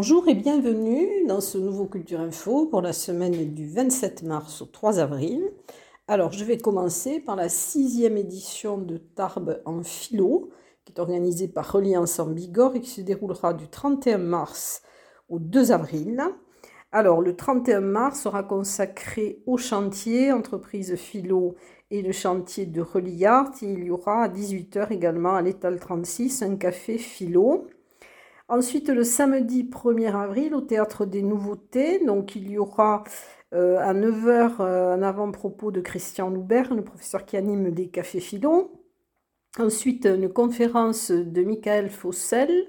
Bonjour et bienvenue dans ce nouveau Culture Info pour la semaine du 27 mars au 3 avril. Alors, je vais commencer par la sixième édition de Tarbes en philo, qui est organisée par Reliance en Bigorre et qui se déroulera du 31 mars au 2 avril. Alors, le 31 mars sera consacré au chantier entreprise philo et le chantier de Reliart. Il y aura à 18h également à l'étal 36 un café philo. Ensuite, le samedi 1er avril, au Théâtre des Nouveautés, donc il y aura euh, à 9h euh, un avant-propos de Christian Loubert, le professeur qui anime des cafés filons. Ensuite, une conférence de Michael Fossel,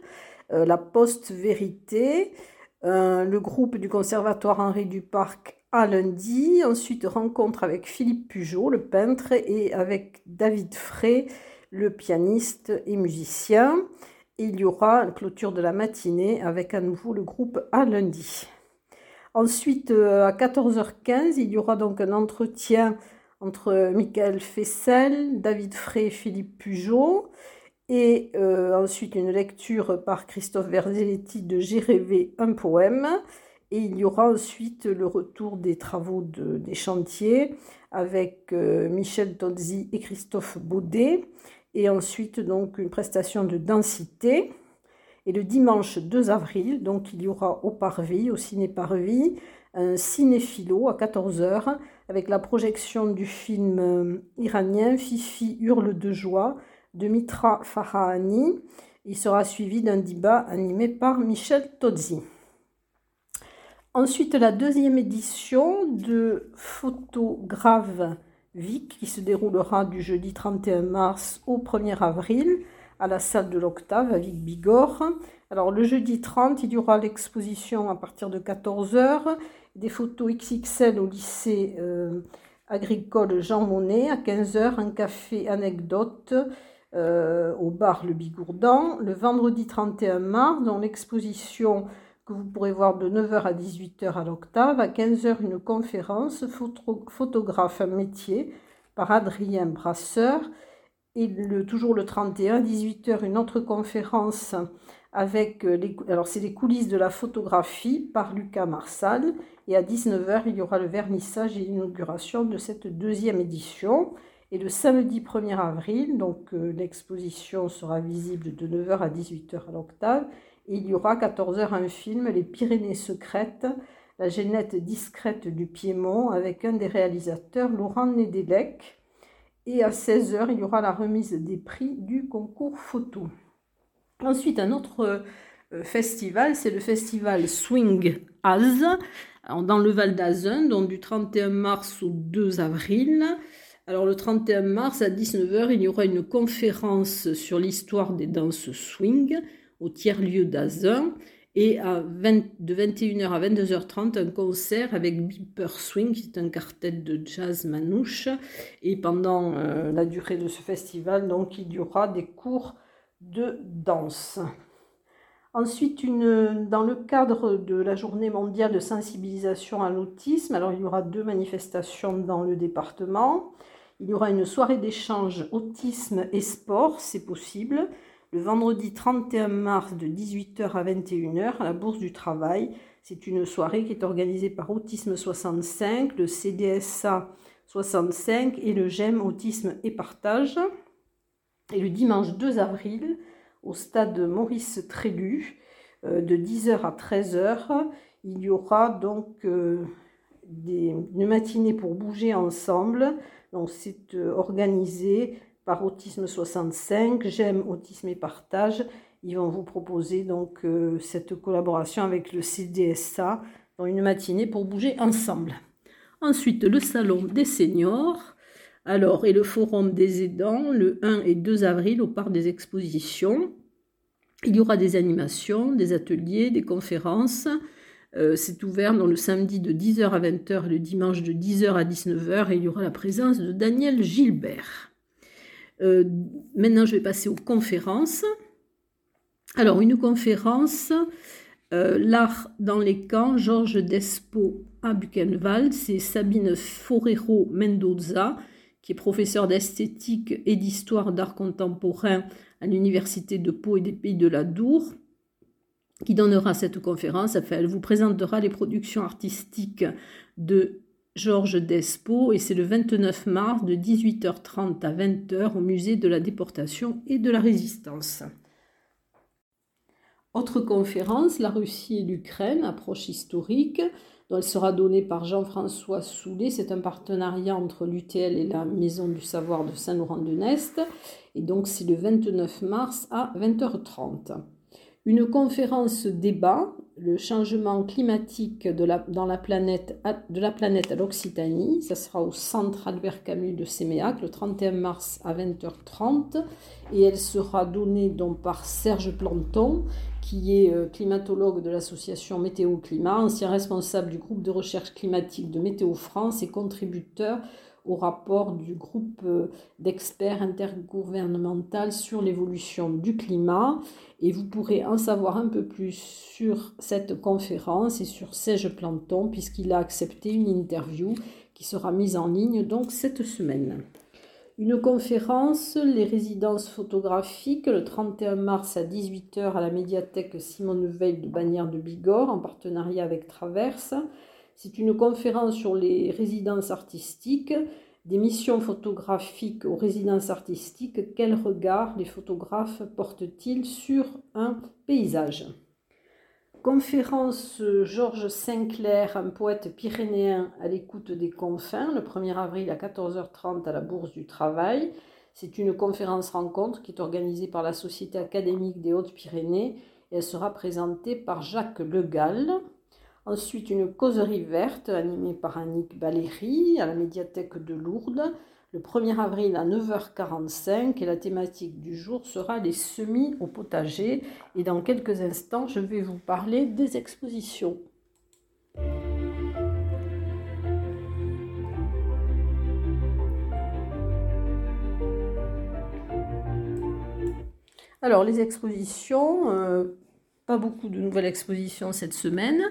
euh, La Poste-Vérité, le groupe du Conservatoire Henri Duparc à lundi. Ensuite, rencontre avec Philippe Pujot, le peintre, et avec David Frey, le pianiste et musicien il y aura une clôture de la matinée avec à nouveau le groupe à lundi. Ensuite, euh, à 14h15, il y aura donc un entretien entre Michael Fessel, David Frey et Philippe Pujot. Et euh, ensuite, une lecture par Christophe Verzelletti de J'ai rêvé un poème. Et il y aura ensuite le retour des travaux des chantiers avec euh, Michel Tozzi et Christophe Baudet et ensuite donc une prestation de densité. Et le dimanche 2 avril, donc il y aura au Parvis, au Ciné Parvis, un cinéphilo à 14h avec la projection du film euh, iranien Fifi hurle de joie de Mitra Farahani. Il sera suivi d'un débat animé par Michel Tozzi. Ensuite, la deuxième édition de Photographe Vic qui se déroulera du jeudi 31 mars au 1er avril à la salle de l'Octave à Vic-Bigorre. Alors le jeudi 30, il y aura l'exposition à partir de 14h, des photos XXL au lycée euh, agricole Jean Monnet, à 15h un café anecdote euh, au bar Le Bigourdan. Le vendredi 31 mars, dans l'exposition que vous pourrez voir de 9h à 18h à l'Octave. À 15h, une conférence photographe métier par Adrien Brasseur. Et le, toujours le 31, à 18h, une autre conférence avec euh, les, alors c'est les coulisses de la photographie par Lucas Marsal. Et à 19h, il y aura le vernissage et l'inauguration de cette deuxième édition. Et le samedi 1er avril, donc euh, l'exposition sera visible de 9h à 18h à l'Octave il y aura 14h un film, Les Pyrénées secrètes, la génette discrète du Piémont, avec un des réalisateurs, Laurent Nedelec. Et à 16h, il y aura la remise des prix du concours photo. Ensuite, un autre euh, festival, c'est le festival Swing Az, dans le Val d'Azun, donc du 31 mars au 2 avril. Alors le 31 mars à 19h, il y aura une conférence sur l'histoire des danses swing au tiers-lieu d'Azun. Et à de 21h à 22h30, un concert avec Beeper Swing, qui est un quartet de jazz manouche. Et pendant euh, la durée de ce festival, donc, il y aura des cours de danse. Ensuite, une, dans le cadre de la journée mondiale de sensibilisation à l'autisme, alors il y aura deux manifestations dans le département. Il y aura une soirée d'échange autisme et sport, c'est possible le vendredi 31 mars de 18h à 21h à la Bourse du Travail. C'est une soirée qui est organisée par Autisme 65, le CDSA 65 et le GEM Autisme et Partage. Et le dimanche 2 avril, au stade Maurice Trélu, euh, de 10h à 13h, il y aura donc euh, une matinée pour bouger ensemble. Donc c'est euh, organisé par Autisme 65, J'aime Autisme et Partage. Ils vont vous proposer donc euh, cette collaboration avec le CDSA dans une matinée pour bouger ensemble. Ensuite, le salon des seniors. Alors, et le forum des aidants le 1 et 2 avril au parc des expositions. Il y aura des animations, des ateliers, des conférences. Euh, c'est ouvert le samedi de 10h à 20h et le dimanche de 10h à 19h et il y aura la présence de Daniel Gilbert. Euh, maintenant, je vais passer aux conférences. Alors, une conférence, euh, L'art dans les camps, Georges Despo à Buchenwald, c'est Sabine Forero Mendoza, qui est professeure d'esthétique et d'histoire d'art contemporain à l'Université de Pau et des Pays de la Dour. qui donnera cette conférence. Enfin, elle vous présentera les productions artistiques de Georges Despo et c'est le 29 mars de 18h30 à 20h au musée de la déportation et de la résistance. Autre conférence, la Russie et l'Ukraine, approche historique, dont elle sera donnée par Jean-François Soulet. C'est un partenariat entre l'UTL et la Maison du Savoir de Saint-Laurent-de-Nest. Et donc c'est le 29 mars à 20h30. Une conférence débat, le changement climatique de la, dans la planète, de la planète à l'Occitanie. Ça sera au centre Albert Camus de Séméac le 31 mars à 20h30. Et elle sera donnée donc par Serge Planton, qui est euh, climatologue de l'association Météo Climat, ancien responsable du groupe de recherche climatique de Météo France et contributeur au rapport du groupe euh, d'experts intergouvernemental sur l'évolution du climat. Et vous pourrez en savoir un peu plus sur cette conférence et sur Serge Planton, puisqu'il a accepté une interview qui sera mise en ligne donc cette semaine. Une conférence, les résidences photographiques, le 31 mars à 18h à la médiathèque Simone Veil de Bagnères de Bigorre, en partenariat avec Traverse. C'est une conférence sur les résidences artistiques, des missions photographiques aux résidences artistiques. Quel regard les photographes portent-ils sur un paysage? Conférence Georges Sinclair, un poète pyrénéen à l'écoute des confins, le 1er avril à 14h30 à la Bourse du Travail. C'est une conférence rencontre qui est organisée par la Société académique des Hautes-Pyrénées et elle sera présentée par Jacques Legal. Ensuite, une causerie verte animée par Annick Baléry à la médiathèque de Lourdes le 1er avril à 9h45 et la thématique du jour sera les semis au potager. Et dans quelques instants, je vais vous parler des expositions. Alors les expositions, euh, pas beaucoup de nouvelles expositions cette semaine.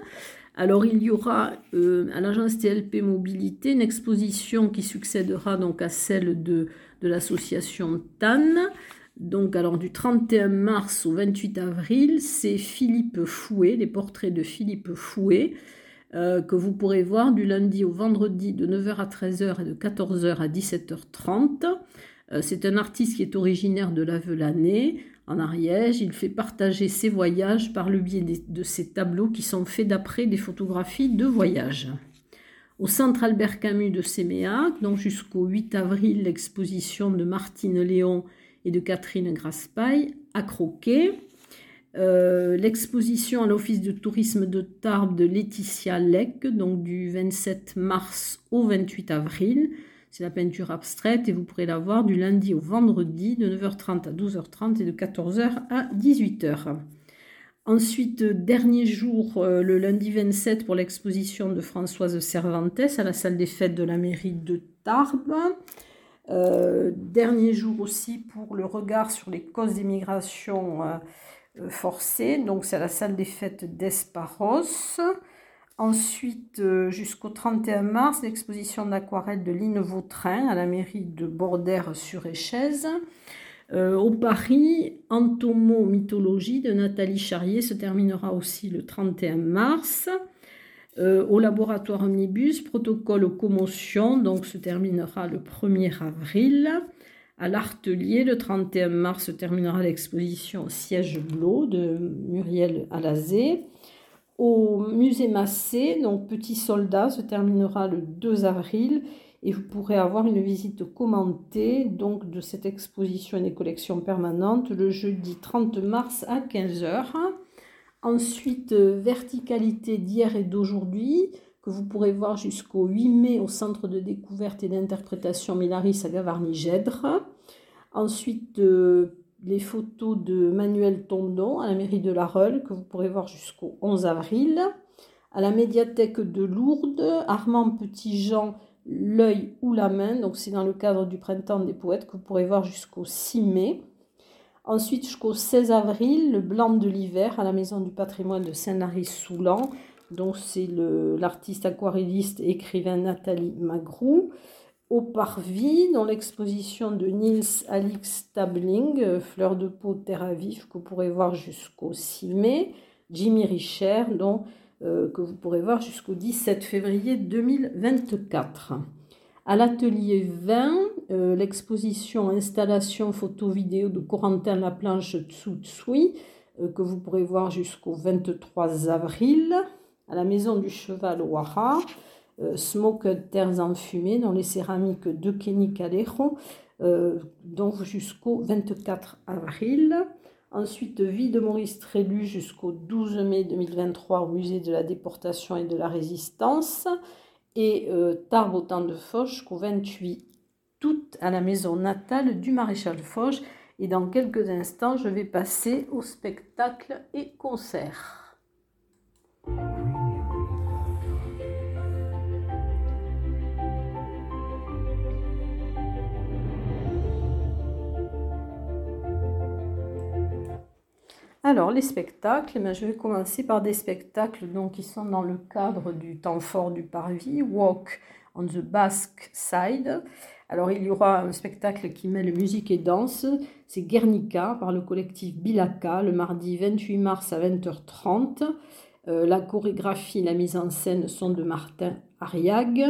Alors il y aura euh, à l'agence TLP Mobilité une exposition qui succédera donc à celle de, l'association TAN. Donc alors du 31 mars au 28 avril, c'est Philippe Fouet, les portraits de Philippe Fouet, euh, que vous pourrez voir du lundi au vendredi de 9h à 13h et de 14h à 17h30. Euh, c'est un artiste qui est originaire de la Velanée en Ariège. Il fait partager ses voyages par le biais de ses tableaux qui sont faits d'après des photographies de voyage. Au centre Albert Camus de Séméac, jusqu'au 8 avril, l'exposition de Martine Léon et de Catherine Graspaille à Croquet. Euh, l'exposition à l'Office de tourisme de Tarbes de Laetitia Leck, donc du 27 mars au 28 avril. C'est la peinture abstraite et vous pourrez la voir du lundi au vendredi de 9h30 à 12h30 et de 14h à 18h. Ensuite, dernier jour, euh, le lundi 27 pour l'exposition de Françoise Cervantes à la salle des fêtes de la mairie de Tarbes. Euh, dernier jour aussi pour le regard sur les causes d'immigration euh, forcée. Donc c'est à la salle des fêtes d'Esparos. Ensuite, euh, jusqu'au 31 mars, l'exposition d'aquarelle de Line Vautrin à la mairie de Bordère-sur-Échez. Euh, au Paris, Entomomythologie de Nathalie Charrier se terminera aussi le 31 mars. Euh, au laboratoire Omnibus, protocole commotion, donc se terminera le 1er avril. À l'Artelier, le 31 mars, se terminera l'exposition Siège Blot de Muriel Alazé. Au musée Massé, donc Petit Soldat, se terminera le 2 avril et vous pourrez avoir une visite commentée donc de cette exposition et des collections permanentes le jeudi 30 mars à 15h. Ensuite, verticalité d'hier et d'aujourd'hui que vous pourrez voir jusqu'au 8 mai au centre de découverte et d'interprétation Milaris à Gavarnie-Gèdre. Ensuite, les photos de Manuel Tondon à la mairie de La Reule, que vous pourrez voir jusqu'au 11 avril. À la médiathèque de Lourdes, Armand Petit-Jean, L'œil ou la main, donc c'est dans le cadre du printemps des poètes que vous pourrez voir jusqu'au 6 mai. Ensuite, jusqu'au 16 avril, le blanc de l'hiver à la maison du patrimoine de Saint-Lary-Soulan. Donc, c'est l'artiste aquarelliste et écrivain Nathalie Magrou au Parvis, dans l'exposition de Niels Alix Stabling, euh, Fleurs de peau terre à vif, que vous pourrez voir jusqu'au 6 mai. Jimmy Richer, que vous pourrez voir jusqu'au 17 février 2024. À l'atelier 20, l'exposition installation photo-vidéo de Corentin Laplanche Tsu Tsui, que vous pourrez voir jusqu'au 23 avril. À la Maison du Cheval Ouara, euh, Smoked Terres enfumées dans les céramiques de Kenny Calero, euh, donc jusqu'au 24 avril. Ensuite, Vie de Maurice Trélu jusqu'au 12 mai 2023 au musée de la déportation et de la résistance. Et euh, au temps de Foch jusqu'au 28 août à la maison natale du maréchal Foch. Et dans quelques instants, je vais passer au spectacle et concert. Alors, les spectacles, ben, je vais commencer par des spectacles donc, qui sont dans le cadre du temps fort du Parvis, Walk on the Basque Side. Alors, il y aura un spectacle qui mêle musique et danse, c'est Guernica par le collectif Bilaka, le mardi 28 mars à 20h30. Euh, la chorégraphie, la mise en scène sont de Martin Ariag.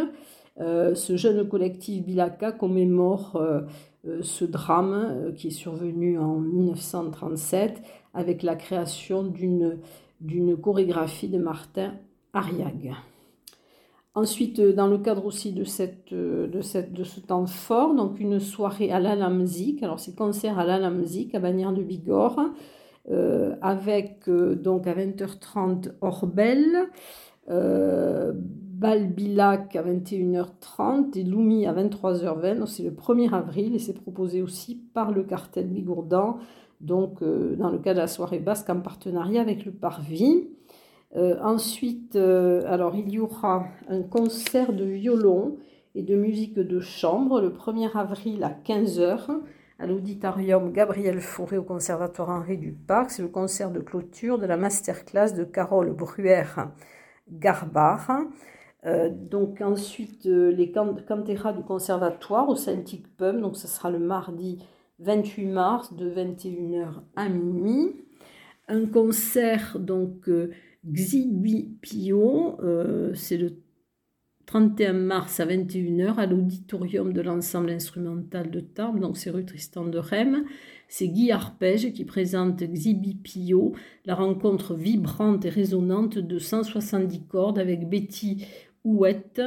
Euh, ce jeune collectif Bilaka commémore euh, ce drame qui est survenu en 1937 avec la création d'une chorégraphie de Martin Ariag. Ensuite, dans le cadre aussi de, cette, de, cette, de ce temps fort, donc une soirée à l'Alamzik, alors c'est concert à l'Alamzik à Bagnères de Bigorre, euh, avec euh, donc à 20h30 Orbel, euh, Balbilac à 21h30 et Loumi à 23h20. C'est le 1er avril et c'est proposé aussi par le cartel Bigourdan donc euh, dans le cas de la soirée basque en partenariat avec le Parvis. Euh, ensuite, euh, alors il y aura un concert de violon et de musique de chambre le 1er avril à 15h à l'auditorium Gabriel Fauré au Conservatoire Henri du Parc. C'est le concert de clôture de la masterclass de Carole Bruer-Garbard. donc ensuite, les canteras du conservatoire au Celtic Pub, donc ce sera le mardi 28 mars de 21h à minuit. Un concert donc euh, Xibi Pio, euh, c'est le 31 mars à 21h à l'auditorium de l'ensemble instrumental de Tarbes, donc c'est rue Tristan de Rem. C'est Guy Arpège qui présente Xibi Pio, la rencontre vibrante et résonante de 170 cordes avec Betty Ouette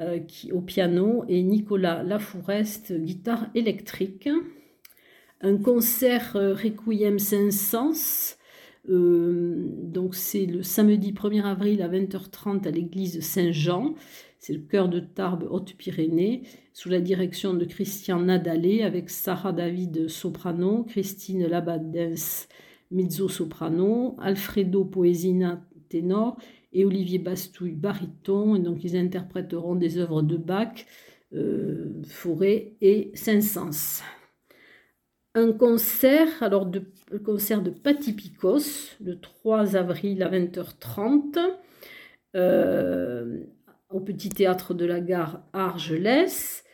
euh, au piano et Nicolas Lafoureste, guitare électrique un concert euh, Requiem Saint-Sens. Euh, donc c'est le samedi 1er avril à 20h30 à l'église Saint-Jean. C'est le chœur de Tarbes Haute-Pyrénées sous la direction de Christian Nadalé avec Sarah David soprano, Christine Labadens mezzo-soprano, Alfredo Poesina ténor et Olivier Bastouille baryton. Et donc ils interpréteront des œuvres de Bach, euh, Forêt et Saint-Saëns un concert, alors de, concert de Patipicos, le 3 avril à 20h30, euh, au Petit Théâtre de la Gare Argelès.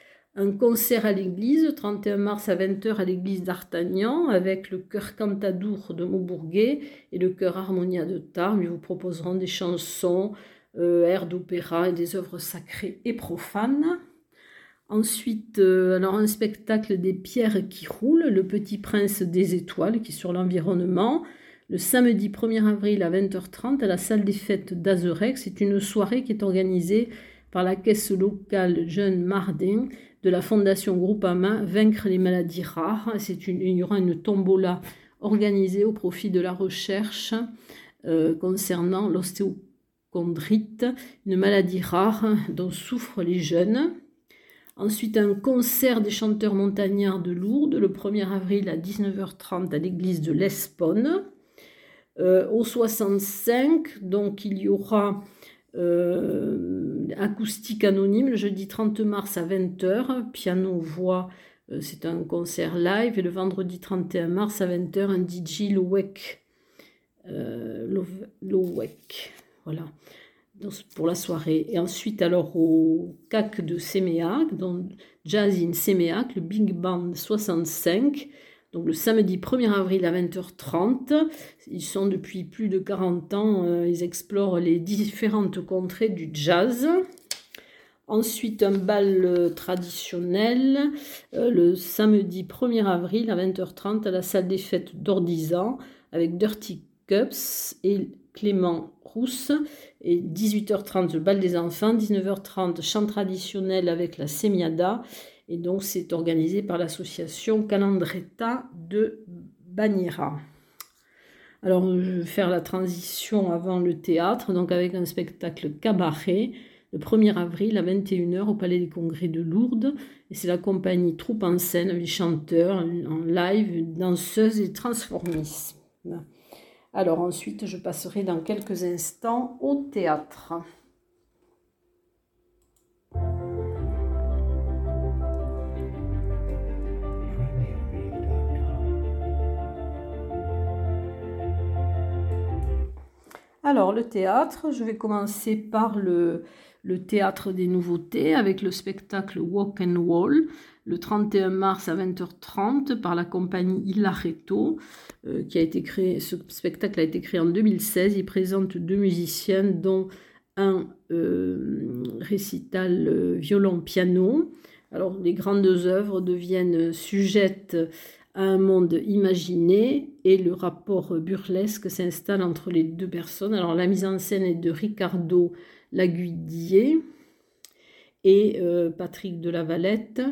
Un concert à l'église, 31 mars à 20h à l'église d'Artagnan, avec le chœur Cantadour de Maubourguet et le chœur Harmonia de Tarbes. Ils vous proposeront des chansons, euh, airs d'opéra et des œuvres sacrées et profanes. Ensuite, euh, alors un spectacle des pierres qui roulent, Le Petit Prince des étoiles, qui est sur l'environnement, le samedi 1er avril à 20h30 à la salle des fêtes d'Azerex. C'est une soirée qui est organisée par la caisse locale Jeune Mardin de la Fondation Groupama Vaincre les maladies rares. C'est une, il y aura une tombola organisée au profit de la recherche euh, concernant l'ostéochondrite, une maladie rare dont souffrent les jeunes. Ensuite, un concert des chanteurs montagnards de Lourdes le 1er avril à 19h30 à l'église de l'Espone. Euh, au 65, donc il y aura acoustique anonyme le jeudi 30 mars à 20h, piano-voix, euh, c'est un concert live, et le vendredi 31 mars à 20h, un DJ Lowek. Lowek. Voilà pour la soirée. Et ensuite, alors au CAC de Séméac, dans Jazz in Séméac, le Big Band 65, Donc le samedi 1er avril à 20h30, ils sont depuis plus de 40 ans, euh, ils explorent les différentes contrées du jazz. Ensuite, un bal euh, traditionnel euh, le samedi 1er avril à 20h30 à la salle des fêtes d'Ordizan avec Dirty Cups et Clément Rousse. Et 18h30, le bal des enfants. 19h30, chant traditionnel avec la Semiada. Et donc, c'est organisé par l'association Calandretta de Bagnera. Alors, je vais faire la transition avant le théâtre, donc avec un spectacle cabaret, le 1er avril à 21h au Palais des Congrès de Lourdes. Et c'est la compagnie Troupe en scène, les chanteurs en live, danseuses et transformistes. Alors ensuite, je passerai dans quelques instants au théâtre. Alors, le théâtre, je vais commencer par le, théâtre des nouveautés avec le spectacle Walk and Wall le 31 mars à 20h30 par la compagnie Ilareto, euh, qui a été créé. Ce spectacle a été créé en 2016. Il présente deux musiciens, dont un euh, récital euh, violon-piano. Alors, les grandes œuvres deviennent sujettes un monde imaginé et le rapport burlesque s'installe entre les deux personnes. Alors la mise en scène est de Ricardo Laguidier et euh, Patrick de la Valette.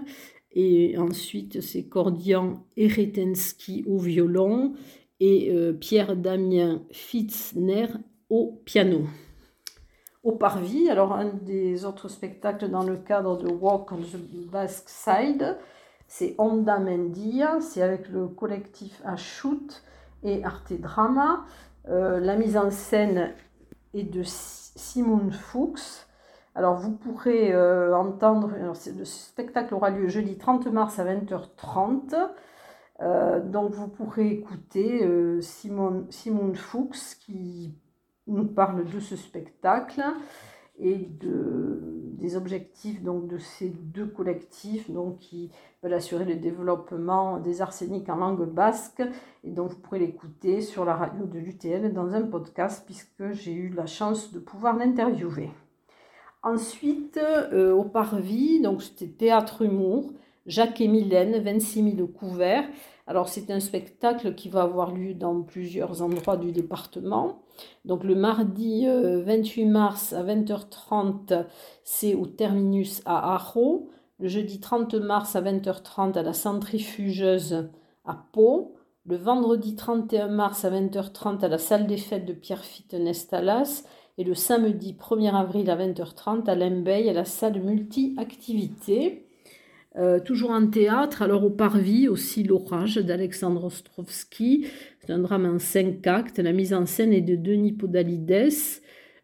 Et ensuite, c'est Cordian Eretensky au violon et euh, Pierre-Damien Fitzner au piano. Au Parvis, alors un des autres spectacles dans le cadre de Walk on the Basque Side, c'est Onda Mendia, c'est avec le collectif Shoot et Arte Drama. Euh, la mise en scène est de Simone Fuchs. Alors vous pourrez euh, entendre, le spectacle aura lieu jeudi 30 mars à 20h30. Euh, donc vous pourrez écouter Simone, Simone Fuchs qui nous parle de ce spectacle et de, des objectifs donc, de ces deux collectifs donc, qui veulent assurer le développement des arsenics en langue basque. Et donc vous pourrez l'écouter sur la radio de l'UTL dans un podcast puisque j'ai eu la chance de pouvoir l'interviewer. Ensuite, euh, au Parvis, donc c'était théâtre humour, Jacques et Mylène, 26 000 couverts. Alors c'est un spectacle qui va avoir lieu dans plusieurs endroits du département. Donc le mardi 28 euh, mars à 20h30, c'est au terminus à Arro. Le jeudi 30 mars à 20h30 à la centrifugeuse à Pau. Le vendredi 31 mars à 20h30 à la salle des fêtes de Pierrefitte Nestalas. Et le samedi 1er avril à 20h30 à Lembeil à la salle multi-activités. Euh, toujours en théâtre, alors au Parvis aussi L'Orage d'Alexandre Ostrovski. C'est un drame en cinq actes. La mise en scène est de Denis Podalides.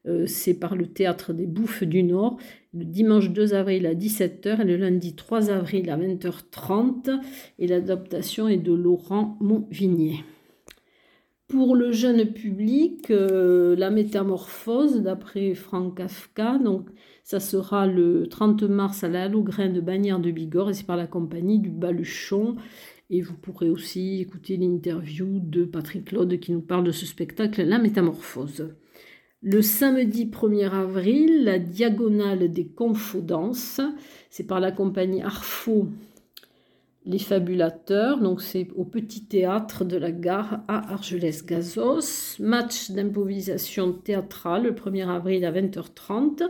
Euh, c'est par le théâtre des Bouffes du Nord, le dimanche 2 avril à 17h et le lundi 3 avril à 20h30. Et l'adaptation est de Laurent Montvignier. Pour le jeune public, euh, la métamorphose d'après Frank Kafka, ça sera le 30 mars à la Halograin de Bagnères de Bigorre et c'est par la compagnie du Baluchon. Et vous pourrez aussi écouter l'interview de Patrick Claude qui nous parle de ce spectacle, La Métamorphose. Le samedi 1er avril, la Diagonale des Confodences, c'est par la compagnie Arfo les Fabulateurs, donc c'est au petit théâtre de la gare à Argelès-Gazos. Match d'improvisation théâtrale le 1er avril à 20h30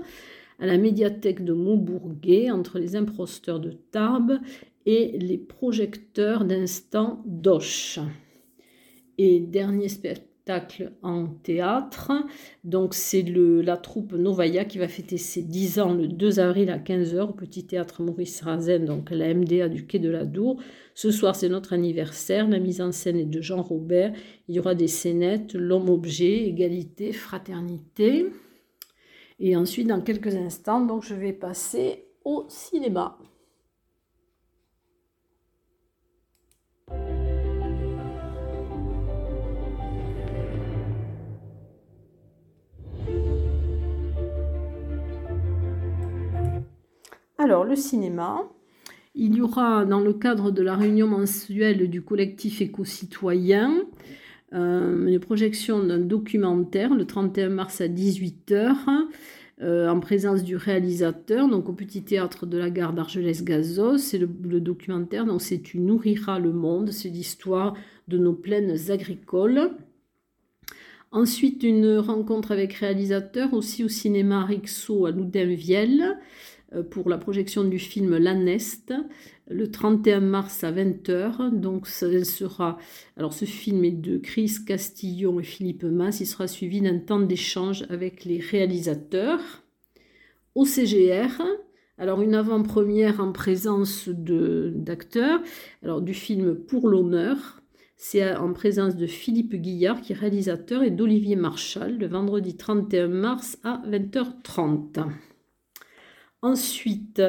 à la médiathèque de Montbourguet entre les imposteurs de Tarbes et les projecteurs d'instant d'Oche. Et dernier spectacle en théâtre. Donc c'est la troupe Novaya qui va fêter ses 10 ans le 2 avril à 15h au Petit Théâtre Maurice Razen, donc la MDA du Quai de la Dour. Ce soir c'est notre anniversaire, la mise en scène est de Jean Robert. Il y aura des scénettes, l'homme-objet, égalité, fraternité. Et ensuite dans quelques instants, donc je vais passer au cinéma. Alors, le cinéma. Il y aura, dans le cadre de la réunion mensuelle du collectif éco-citoyen, euh, une projection d'un documentaire le 31 mars à 18h euh, en présence du réalisateur, donc au petit théâtre de la gare d'Argelès-Gazos. C'est le, documentaire, donc c'est Tu nourriras le monde, c'est l'histoire de nos plaines agricoles. Ensuite, une rencontre avec réalisateur aussi au cinéma Rixo à Loudainvielle euh, pour la projection du film L'Anest le 31 mars à 20h. Donc, sera. Alors, ce film est de Chris Castillon et Philippe Mass. Il sera suivi d'un temps d'échange avec les réalisateurs. Au CGR, alors une avant-première en présence d'acteurs, alors du film Pour l'honneur, c'est en présence de Philippe Guillard qui est réalisateur et d'Olivier Marchal le vendredi 31 mars à 20h30. Ensuite,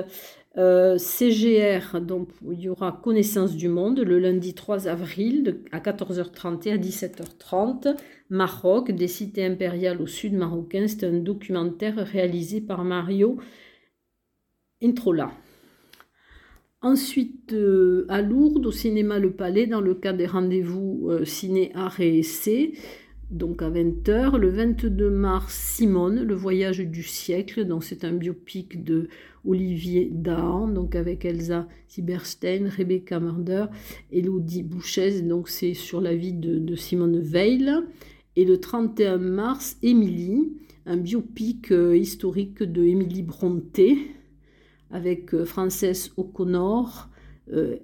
euh, CGR, donc il y aura Connaissance du Monde le lundi 3 avril à 14h30 et à 17h30. Maroc, des cités impériales au sud marocain, c'est un documentaire réalisé par Mario Introla. Ensuite, euh, à Lourdes, au cinéma Le Palais, dans le cadre des rendez-vous euh, ciné, art et essai, donc à 20h. Le 22 mars, Simone, le voyage du siècle. Donc c'est un biopic de Olivier Dahan, donc avec Elsa Sieberstein, Rebecca Murder, Elodie Bouchez. Donc c'est sur la vie de, Simone Veil. Et le 31 mars, Émilie, un biopic euh, historique de Émilie Bronté avec euh, Frances O'Connor, euh,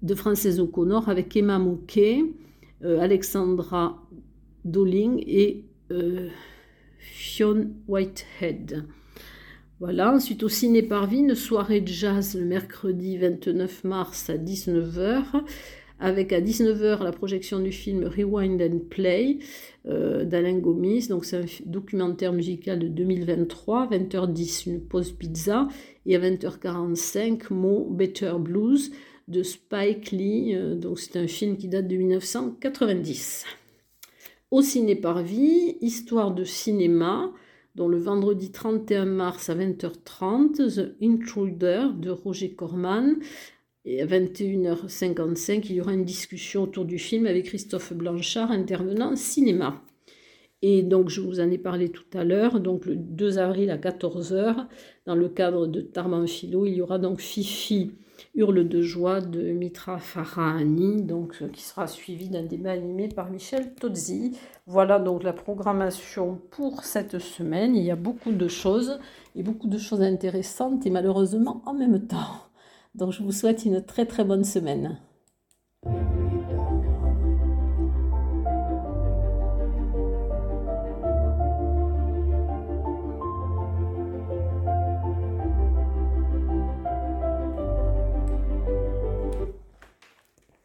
de Frances O'Connor avec Emma Moquet, Alexandra Doling et Fionn Whitehead. Voilà, ensuite au Ciné une soirée de jazz le mercredi 29 mars à 19h avec à 19h la projection du film Rewind and Play euh, d'Alain Gomis. Donc c'est un documentaire musical de 2023. 20h10, une pause pizza. Et à 20h45, Mo Better Blues de Spike Lee. Euh, donc c'est un film qui date de 1990. Au Ciné Parvis, Histoire de cinéma dont le vendredi 31 mars à 20h30, The Intruder de Roger Corman, et à 21h55, il y aura une discussion autour du film avec Christophe Blanchard, intervenant cinéma. Et donc, je vous en ai parlé tout à l'heure, donc le 2 avril à 14h, dans le cadre de Tarman Philo, il y aura donc Fifi, Hurle de joie de Mitra Farahani, donc, euh, qui sera suivi d'un débat animé par Michel Tozzi. Voilà donc la programmation pour cette semaine. Il y a beaucoup de choses, et beaucoup de choses intéressantes, et malheureusement en même temps. Donc je vous souhaite une très très bonne semaine.